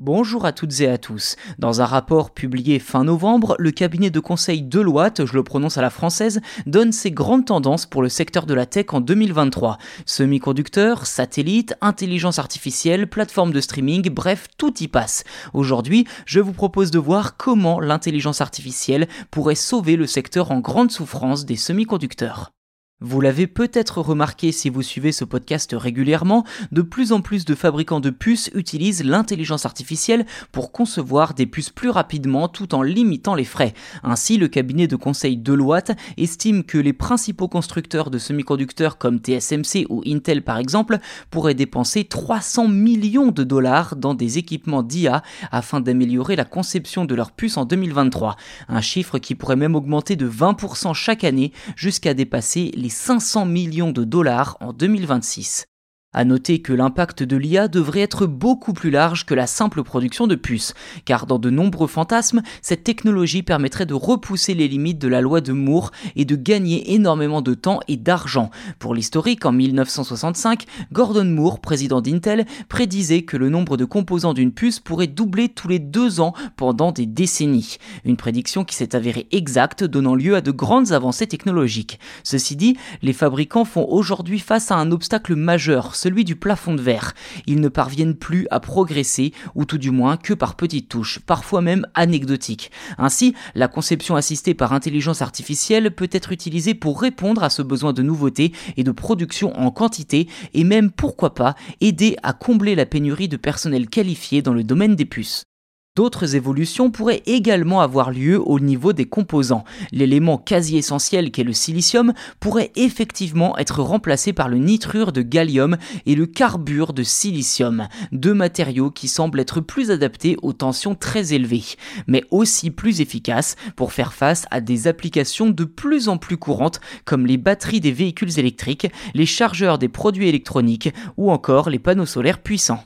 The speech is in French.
Bonjour à toutes et à tous. Dans un rapport publié fin novembre, le cabinet de conseil Deloitte, je le prononce à la française, donne ses grandes tendances pour le secteur de la tech en 2023. Semi-conducteurs, satellites, intelligence artificielle, plateforme de streaming, bref, tout y passe. Aujourd'hui, je vous propose de voir comment l'intelligence artificielle pourrait sauver le secteur en grande souffrance des semi-conducteurs. Vous l'avez peut-être remarqué si vous suivez ce podcast régulièrement, de plus en plus de fabricants de puces utilisent l'intelligence artificielle pour concevoir des puces plus rapidement tout en limitant les frais. Ainsi, le cabinet de conseil Deloitte estime que les principaux constructeurs de semi-conducteurs comme TSMC ou Intel par exemple pourraient dépenser 300 millions de dollars dans des équipements d'IA afin d'améliorer la conception de leurs puces en 2023. Un chiffre qui pourrait même augmenter de 20% chaque année jusqu'à dépasser les 500 millions de dollars en 2026. À noter que l'impact de l'IA devrait être beaucoup plus large que la simple production de puces, car dans de nombreux fantasmes, cette technologie permettrait de repousser les limites de la loi de Moore et de gagner énormément de temps et d'argent. Pour l'historique, en 1965, Gordon Moore, président d'Intel, prédisait que le nombre de composants d'une puce pourrait doubler tous les deux ans pendant des décennies. Une prédiction qui s'est avérée exacte, donnant lieu à de grandes avancées technologiques. Ceci dit, les fabricants font aujourd'hui face à un obstacle majeur, celui du plafond de verre. Ils ne parviennent plus à progresser, ou tout du moins que par petites touches, parfois même anecdotiques. Ainsi, la conception assistée par intelligence artificielle peut être utilisée pour répondre à ce besoin de nouveauté et de production en quantité, et même pourquoi pas aider à combler la pénurie de personnel qualifié dans le domaine des puces. D'autres évolutions pourraient également avoir lieu au niveau des composants. L'élément quasi essentiel qu'est le silicium pourrait effectivement être remplacé par le nitrure de gallium et le carbure de silicium, deux matériaux qui semblent être plus adaptés aux tensions très élevées, mais aussi plus efficaces pour faire face à des applications de plus en plus courantes comme les batteries des véhicules électriques, les chargeurs des produits électroniques ou encore les panneaux solaires puissants.